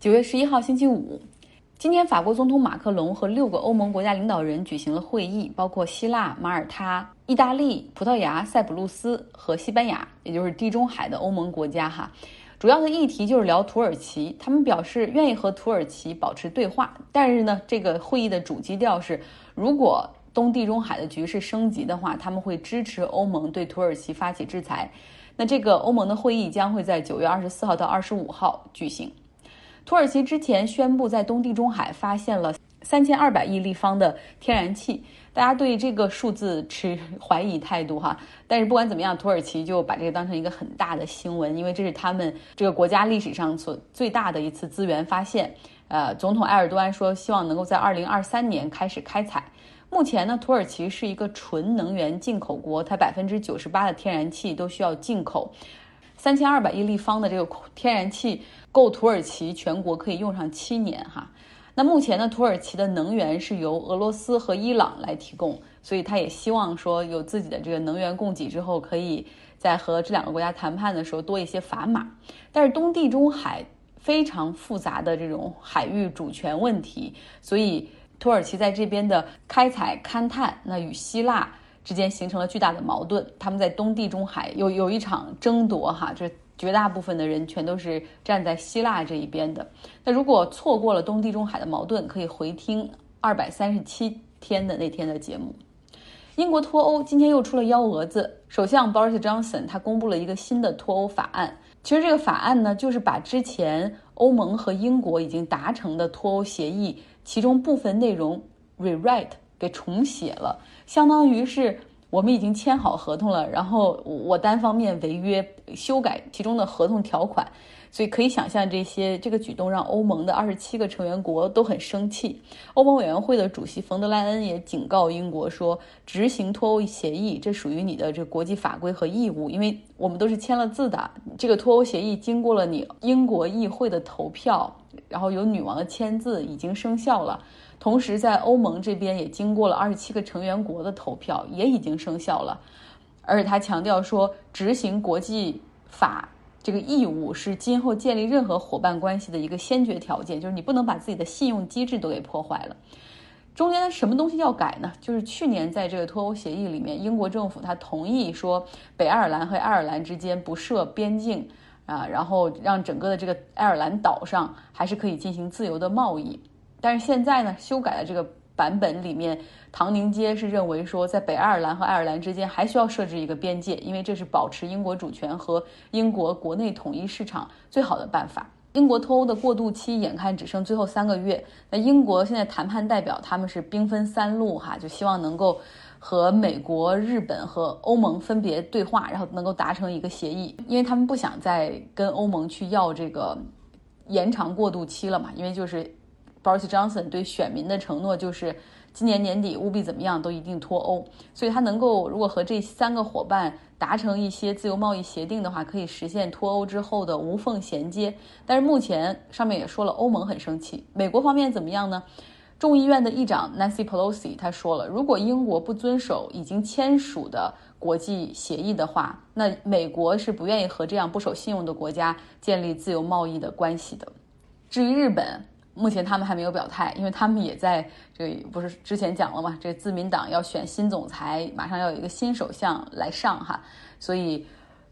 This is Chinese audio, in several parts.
九月十一号星期五，今天法国总统马克龙和六个欧盟国家领导人举行了会议，包括希腊、马耳他、意大利、葡萄牙、塞浦路斯和西班牙，也就是地中海的欧盟国家哈。主要的议题就是聊土耳其，他们表示愿意和土耳其保持对话，但是呢，这个会议的主基调是，如果东地中海的局势升级的话，他们会支持欧盟对土耳其发起制裁。那这个欧盟的会议将会在九月二十四号到二十五号举行。土耳其之前宣布在东地中海发现了三千二百亿立方的天然气。大家对这个数字持 怀疑态度哈，但是不管怎么样，土耳其就把这个当成一个很大的新闻，因为这是他们这个国家历史上所最大的一次资源发现。呃，总统埃尔多安说，希望能够在二零二三年开始开采。目前呢，土耳其是一个纯能源进口国，它百分之九十八的天然气都需要进口，三千二百亿立方的这个天然气够土耳其全国可以用上七年哈。那目前呢，土耳其的能源是由俄罗斯和伊朗来提供，所以他也希望说有自己的这个能源供给之后，可以在和这两个国家谈判的时候多一些砝码。但是东地中海非常复杂的这种海域主权问题，所以土耳其在这边的开采勘探，那与希腊之间形成了巨大的矛盾。他们在东地中海有有一场争夺哈，这。绝大部分的人全都是站在希腊这一边的。那如果错过了东地中海的矛盾，可以回听二百三十七天的那天的节目。英国脱欧今天又出了幺蛾子，首相 Boris Johnson 他公布了一个新的脱欧法案。其实这个法案呢，就是把之前欧盟和英国已经达成的脱欧协议其中部分内容 rewrite 给重写了，相当于是。我们已经签好合同了，然后我单方面违约修改其中的合同条款，所以可以想象这些这个举动让欧盟的二十七个成员国都很生气。欧盟委员会的主席冯德莱恩也警告英国说，执行脱欧协议这属于你的这国际法规和义务，因为我们都是签了字的。这个脱欧协议经过了你英国议会的投票，然后有女王的签字，已经生效了。同时，在欧盟这边也经过了二十七个成员国的投票，也已经生效了。而且他强调说，执行国际法这个义务是今后建立任何伙伴关系的一个先决条件，就是你不能把自己的信用机制都给破坏了。中间什么东西要改呢？就是去年在这个脱欧协议里面，英国政府他同意说，北爱尔兰和爱尔兰之间不设边境啊，然后让整个的这个爱尔兰岛上还是可以进行自由的贸易。但是现在呢，修改的这个版本里面，唐宁街是认为说，在北爱尔兰和爱尔兰之间还需要设置一个边界，因为这是保持英国主权和英国国内统一市场最好的办法。英国脱欧的过渡期眼看只剩最后三个月，那英国现在谈判代表他们是兵分三路哈，就希望能够和美国、日本和欧盟分别对话，然后能够达成一个协议，因为他们不想再跟欧盟去要这个延长过渡期了嘛，因为就是。Boris Johnson 对选民的承诺就是今年年底务必怎么样都一定脱欧，所以他能够如果和这三个伙伴达成一些自由贸易协定的话，可以实现脱欧之后的无缝衔接。但是目前上面也说了，欧盟很生气，美国方面怎么样呢？众议院的议长 Nancy Pelosi 他说了，如果英国不遵守已经签署的国际协议的话，那美国是不愿意和这样不守信用的国家建立自由贸易的关系的。至于日本。目前他们还没有表态，因为他们也在这不是之前讲了嘛，这自民党要选新总裁，马上要有一个新首相来上哈，所以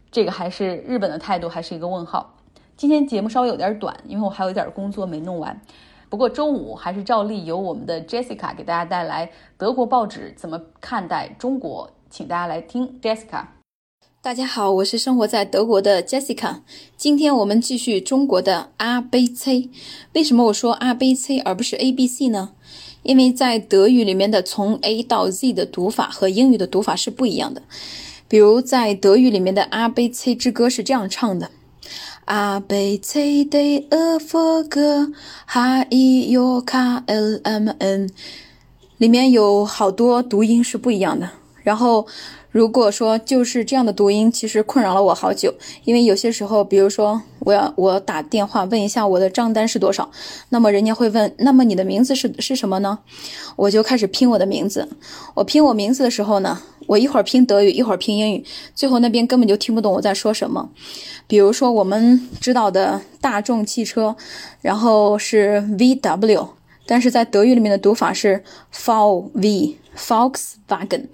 这个还是日本的态度还是一个问号。今天节目稍微有点短，因为我还有一点工作没弄完。不过周五还是照例由我们的 Jessica 给大家带来德国报纸怎么看待中国，请大家来听 Jessica。大家好，我是生活在德国的 Jessica。今天我们继续中国的 A B C。为什么我说 A B C 而不是 A B C 呢？因为在德语里面的从 A 到 Z 的读法和英语的读法是不一样的。比如在德语里面的 A B C 之歌是这样唱的：A B C D E F G H I J K L M N，里面有好多读音是不一样的。然后如果说就是这样的读音，其实困扰了我好久。因为有些时候，比如说我要我打电话问一下我的账单是多少，那么人家会问，那么你的名字是是什么呢？我就开始拼我的名字。我拼我名字的时候呢，我一会儿拼德语，一会儿拼英语，最后那边根本就听不懂我在说什么。比如说我们知道的大众汽车，然后是 VW，但是在德语里面的读法是 fox wagon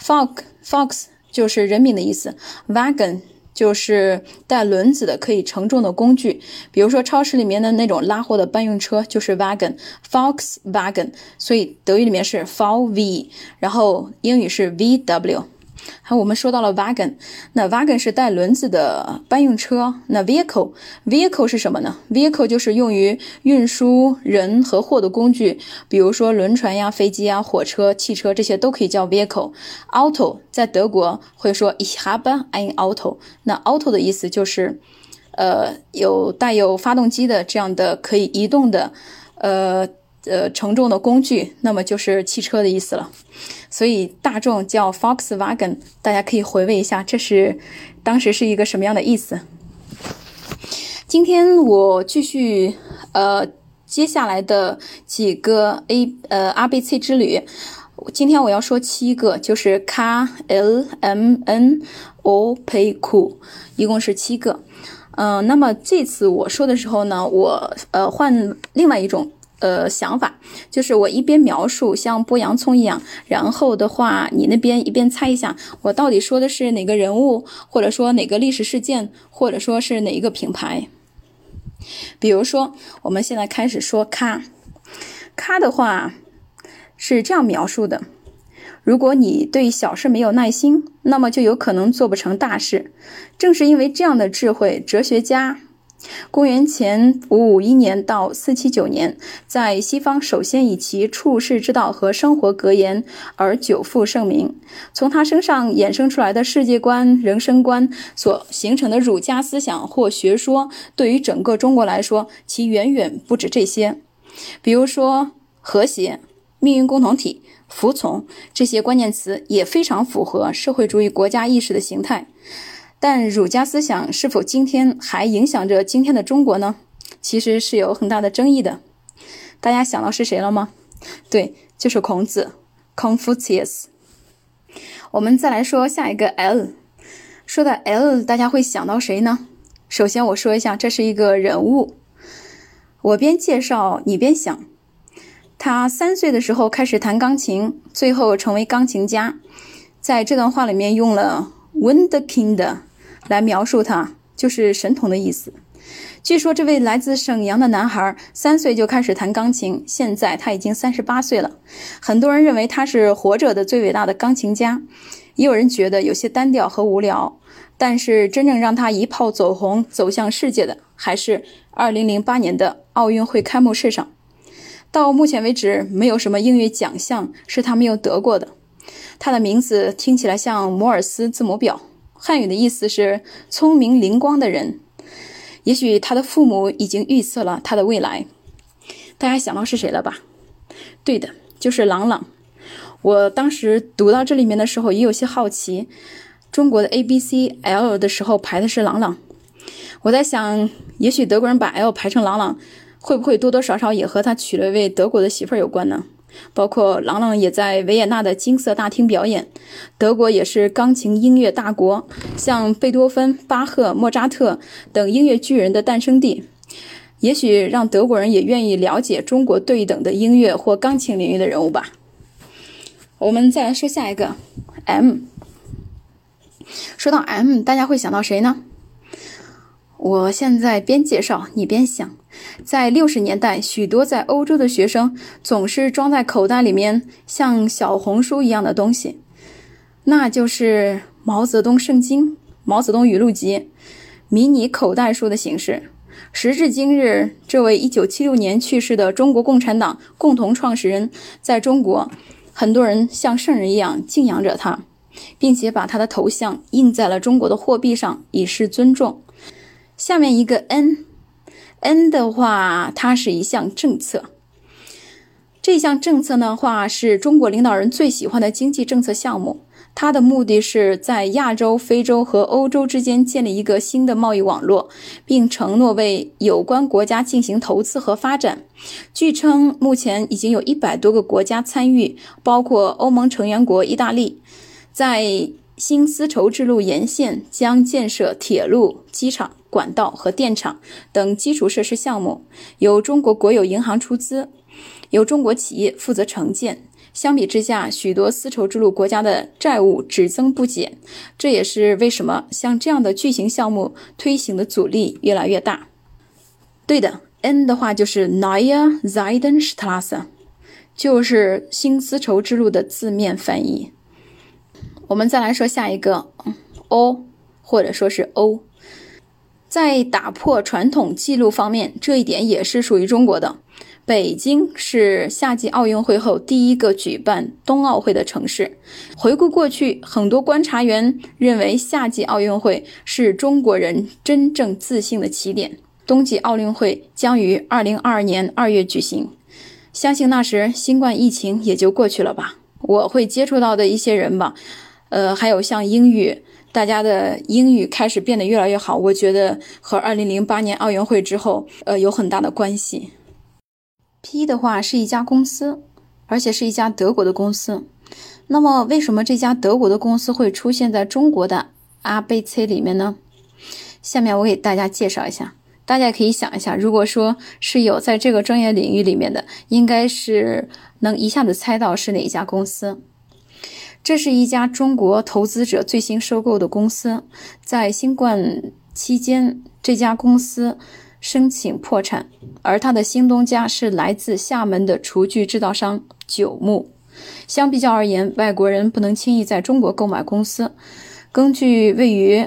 fock。Fox 就是人民的意思，wagon 就是带轮子的可以承重的工具，比如说超市里面的那种拉货的搬运车就是 wagon，Fox wagon，所以德语里面是 F V，然后英语是 VW。好，我们说到了 wagon，那 wagon 是带轮子的搬运车。那 vehicle，vehicle 是什么呢？vehicle 就是用于运输人和货的工具，比如说轮船呀、飞机呀、火车、汽车这些都可以叫 vehicle。auto 在德国会说 ich habe ein Auto，那 auto 的意思就是，呃，有带有发动机的这样的可以移动的，呃。呃，承重的工具，那么就是汽车的意思了。所以大众叫 Volkswagen，大家可以回味一下，这是当时是一个什么样的意思。今天我继续呃接下来的几个 A 呃 R B C 之旅，今天我要说七个，就是 K L M N O P Q，一共是七个。嗯，那么这次我说的时候呢，我呃换另外一种。呃，想法就是我一边描述像剥洋葱一样，然后的话，你那边一边猜一下，我到底说的是哪个人物，或者说哪个历史事件，或者说是哪一个品牌。比如说，我们现在开始说“咖”，“咖”的话是这样描述的：如果你对小事没有耐心，那么就有可能做不成大事。正是因为这样的智慧，哲学家。公元前五五一年到四七九年，在西方首先以其处世之道和生活格言而久负盛名。从他身上衍生出来的世界观、人生观所形成的儒家思想或学说，对于整个中国来说，其远远不止这些。比如说，和谐、命运共同体、服从这些关键词，也非常符合社会主义国家意识的形态。但儒家思想是否今天还影响着今天的中国呢？其实是有很大的争议的。大家想到是谁了吗？对，就是孔子，Confucius。我们再来说下一个 L，说到 L，大家会想到谁呢？首先我说一下，这是一个人物。我边介绍你边想，他三岁的时候开始弹钢琴，最后成为钢琴家。在这段话里面用了 Wunderkind。来描述他，就是神童的意思。据说这位来自沈阳的男孩三岁就开始弹钢琴，现在他已经三十八岁了。很多人认为他是活着的最伟大的钢琴家，也有人觉得有些单调和无聊。但是真正让他一炮走红、走向世界的，还是二零零八年的奥运会开幕式上。到目前为止，没有什么音乐奖项是他没有得过的。他的名字听起来像摩尔斯字母表。汉语的意思是聪明灵光的人，也许他的父母已经预测了他的未来。大家想到是谁了吧？对的，就是朗朗。我当时读到这里面的时候，也有些好奇，中国的 A B C L 的时候排的是朗朗。我在想，也许德国人把 L 排成朗朗，会不会多多少少也和他娶了一位德国的媳妇儿有关呢？包括郎朗也在维也纳的金色大厅表演。德国也是钢琴音乐大国，像贝多芬、巴赫、莫扎特等音乐巨人的诞生地。也许让德国人也愿意了解中国对等的音乐或钢琴领域的人物吧。我们再来说下一个 M。说到 M，大家会想到谁呢？我现在边介绍你边想。在六十年代，许多在欧洲的学生总是装在口袋里面像小红书一样的东西，那就是毛泽东圣经、毛泽东语录集，迷你口袋书的形式。时至今日，这位一九七六年去世的中国共产党共同创始人，在中国，很多人像圣人一样敬仰着他，并且把他的头像印在了中国的货币上，以示尊重。下面一个 N。N 的话，它是一项政策。这项政策的话，是中国领导人最喜欢的经济政策项目。它的目的是在亚洲、非洲和欧洲之间建立一个新的贸易网络，并承诺为有关国家进行投资和发展。据称，目前已经有一百多个国家参与，包括欧盟成员国意大利，在新丝绸之路沿线将建设铁路、机场、管道和电厂等基础设施项目，由中国国有银行出资，由中国企业负责承建。相比之下，许多丝绸之路国家的债务只增不减，这也是为什么像这样的巨型项目推行的阻力越来越大。对的，N 的话就是 Neue z e i d e n s t r a s s e 就是新丝绸之路的字面翻译。我们再来说下一个 O，或者说是 O，在打破传统记录方面，这一点也是属于中国的。北京是夏季奥运会后第一个举办冬奥会的城市。回顾过去，很多观察员认为夏季奥运会是中国人真正自信的起点。冬季奥运会将于二零二二年二月举行，相信那时新冠疫情也就过去了吧。我会接触到的一些人吧，呃，还有像英语，大家的英语开始变得越来越好，我觉得和二零零八年奥运会之后，呃，有很大的关系。P 的话是一家公司，而且是一家德国的公司。那么，为什么这家德国的公司会出现在中国的 A、B、C 里面呢？下面我给大家介绍一下。大家可以想一下，如果说是有在这个专业领域里面的，应该是能一下子猜到是哪一家公司。这是一家中国投资者最新收购的公司，在新冠期间，这家公司。申请破产，而他的新东家是来自厦门的厨具制造商九牧。相比较而言，外国人不能轻易在中国购买公司。根据位于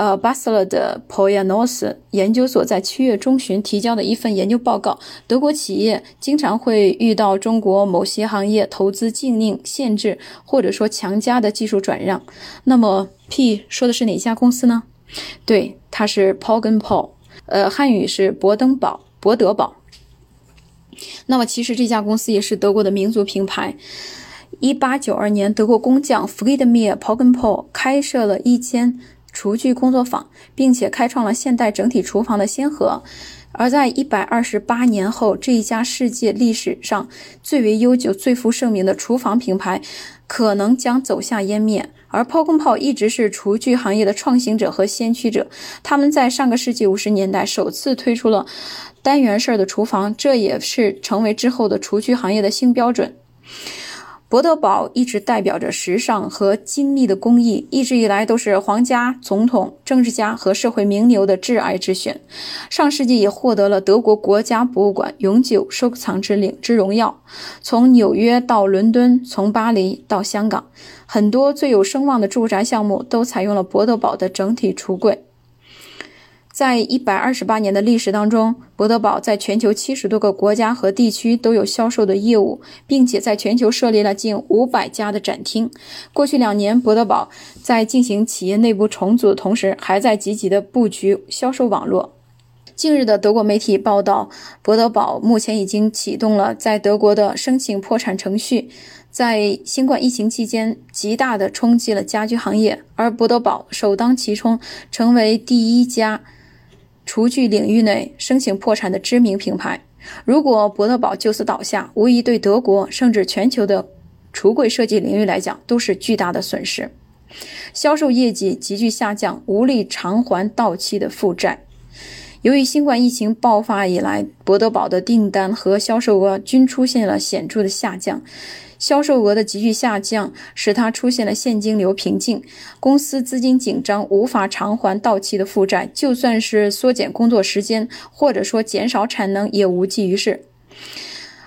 呃巴塞勒的 Poyanos 研究所在七月中旬提交的一份研究报告，德国企业经常会遇到中国某些行业投资禁令、限制或者说强加的技术转让。那么 P 说的是哪家公司呢？对，它是 Pogenpol。呃，汉语是博登堡、博德堡。那么，其实这家公司也是德国的民族品牌。一八九二年，德国工匠 Friedmir Pogenpol 开设了一间厨具工作坊，并且开创了现代整体厨房的先河。而在一百二十八年后，这一家世界历史上最为悠久、最负盛名的厨房品牌，可能将走向湮灭。而抛空炮一直是厨具行业的创新者和先驱者，他们在上个世纪五十年代首次推出了单元式的厨房，这也是成为之后的厨具行业的新标准。博德堡一直代表着时尚和精密的工艺，一直以来都是皇家、总统、政治家和社会名流的挚爱之选。上世纪也获得了德国国家博物馆永久收藏之领之荣耀。从纽约到伦敦，从巴黎到香港，很多最有声望的住宅项目都采用了博德堡的整体橱柜。在一百二十八年的历史当中，博德堡在全球七十多个国家和地区都有销售的业务，并且在全球设立了近五百家的展厅。过去两年，博德堡在进行企业内部重组的同时，还在积极的布局销售网络。近日的德国媒体报道，博德堡目前已经启动了在德国的申请破产程序。在新冠疫情期间，极大的冲击了家居行业，而博德堡首当其冲，成为第一家。厨具领域内申请破产的知名品牌，如果博德堡就此倒下，无疑对德国甚至全球的橱柜设计领域来讲都是巨大的损失。销售业绩急剧下降，无力偿还到期的负债。由于新冠疫情爆发以来，博德堡的订单和销售额均出现了显著的下降。销售额的急剧下降，使它出现了现金流瓶颈，公司资金紧张，无法偿还到期的负债。就算是缩减工作时间，或者说减少产能，也无济于事。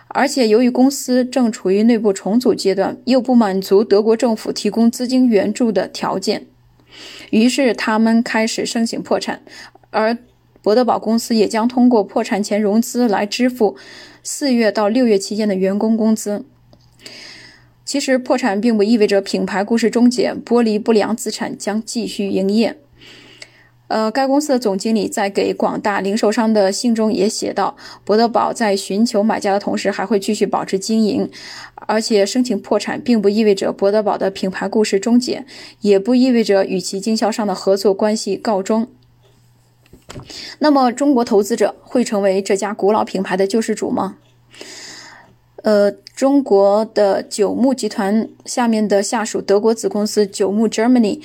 而且，由于公司正处于内部重组阶段，又不满足德国政府提供资金援助的条件，于是他们开始申请破产。而博德堡公司也将通过破产前融资来支付四月到六月期间的员工工资。其实破产并不意味着品牌故事终结，剥离不良资产将继续营业。呃，该公司的总经理在给广大零售商的信中也写道：博德堡在寻求买家的同时，还会继续保持经营，而且申请破产，并不意味着博德堡的品牌故事终结，也不意味着与其经销商的合作关系告终。那么，中国投资者会成为这家古老品牌的救世主吗？呃，中国的九牧集团下面的下属德国子公司九牧 Germany，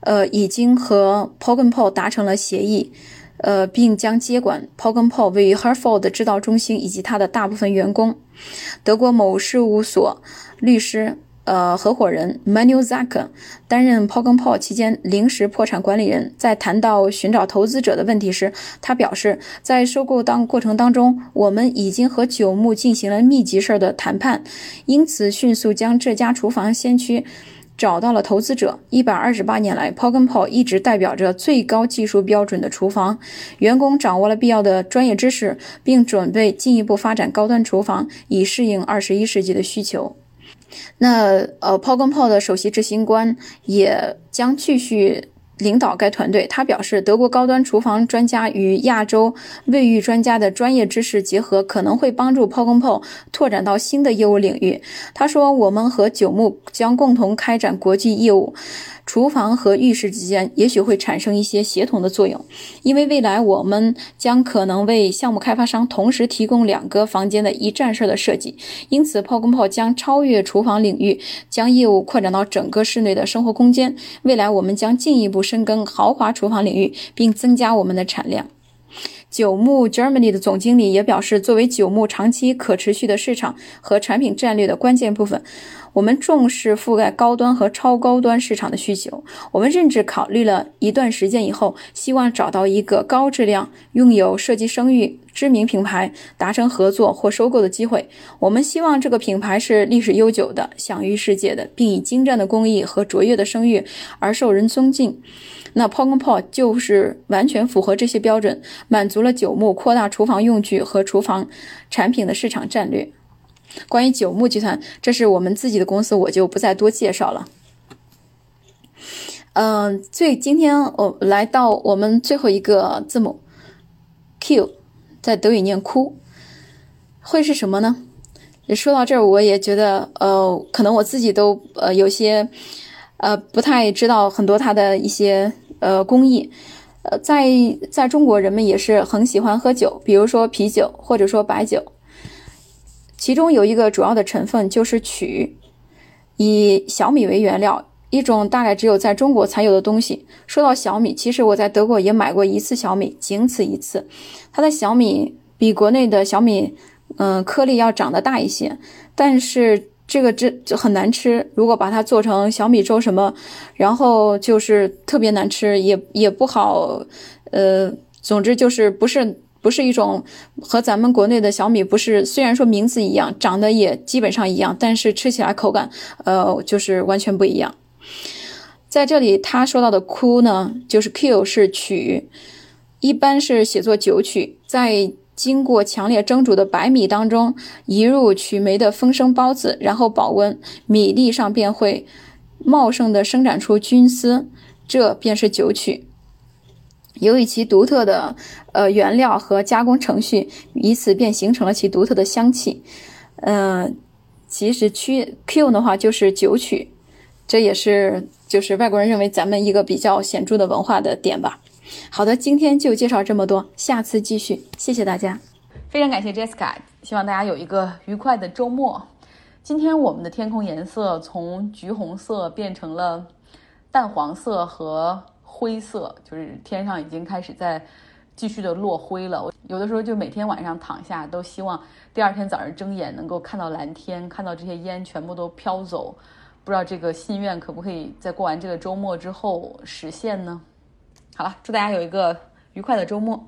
呃，已经和 p o g e n p o 达成了协议，呃，并将接管 p o g e n p o 位于 Herford 的制造中心以及它的大部分员工。德国某事务所律师。呃，合伙人 Manuel Zack 担任 p o g e n p o 期间临时破产管理人。在谈到寻找投资者的问题时，他表示，在收购当过程当中，我们已经和九牧进行了密集式的谈判，因此迅速将这家厨房先驱找到了投资者。一百二十八年来 p o g e n p o 一直代表着最高技术标准的厨房，员工掌握了必要的专业知识，并准备进一步发展高端厨房，以适应二十一世纪的需求。那呃 p o g e n p 的首席执行官也将继续领导该团队。他表示，德国高端厨房专家与亚洲卫浴专家的专业知识结合，可能会帮助 p o g e n p 拓展到新的业务领域。他说：“我们和九牧将共同开展国际业务。”厨房和浴室之间也许会产生一些协同的作用，因为未来我们将可能为项目开发商同时提供两个房间的一站式的设计。因此，炮跟炮将超越厨房领域，将业务扩展到整个室内的生活空间。未来我们将进一步深耕豪华厨房领域，并增加我们的产量。九牧 Germany 的总经理也表示，作为九牧长期可持续的市场和产品战略的关键部分。我们重视覆盖高端和超高端市场的需求。我们甚至考虑了一段时间以后，希望找到一个高质量、拥有设计声誉、知名品牌达成合作或收购的机会。我们希望这个品牌是历史悠久的、享誉世界的，并以精湛的工艺和卓越的声誉而受人尊敬。那 p o g p o 就是完全符合这些标准，满足了九牧扩大厨房用具和厨房产品的市场战略。关于九牧集团，这是我们自己的公司，我就不再多介绍了。嗯，最今天我来到我们最后一个字母 Q，在德语念哭，会是什么呢？说到这儿，我也觉得，呃，可能我自己都呃有些呃不太知道很多它的一些呃工艺。呃，在在中国，人们也是很喜欢喝酒，比如说啤酒或者说白酒。其中有一个主要的成分就是曲，以小米为原料，一种大概只有在中国才有的东西。说到小米，其实我在德国也买过一次小米，仅此一次。它的小米比国内的小米，嗯，颗粒要长得大一些，但是这个这就很难吃。如果把它做成小米粥什么，然后就是特别难吃，也也不好，呃，总之就是不是。不是一种和咱们国内的小米不是，虽然说名字一样，长得也基本上一样，但是吃起来口感，呃，就是完全不一样。在这里，他说到的“哭”呢，就是 “q” 是曲，一般是写作酒曲，在经过强烈蒸煮的白米当中移入曲霉的风生孢子，然后保温，米粒上便会茂盛的生长出菌丝，这便是酒曲。由于其独特的呃原料和加工程序，以此便形成了其独特的香气。嗯，其实曲 Q 的话就是酒曲，这也是就是外国人认为咱们一个比较显著的文化的点吧。好的，今天就介绍这么多，下次继续，谢谢大家。非常感谢 Jessica，希望大家有一个愉快的周末。今天我们的天空颜色从橘红色变成了淡黄色和。灰色就是天上已经开始在继续的落灰了。我有的时候就每天晚上躺下，都希望第二天早上睁眼能够看到蓝天，看到这些烟全部都飘走。不知道这个心愿可不可以在过完这个周末之后实现呢？好了，祝大家有一个愉快的周末。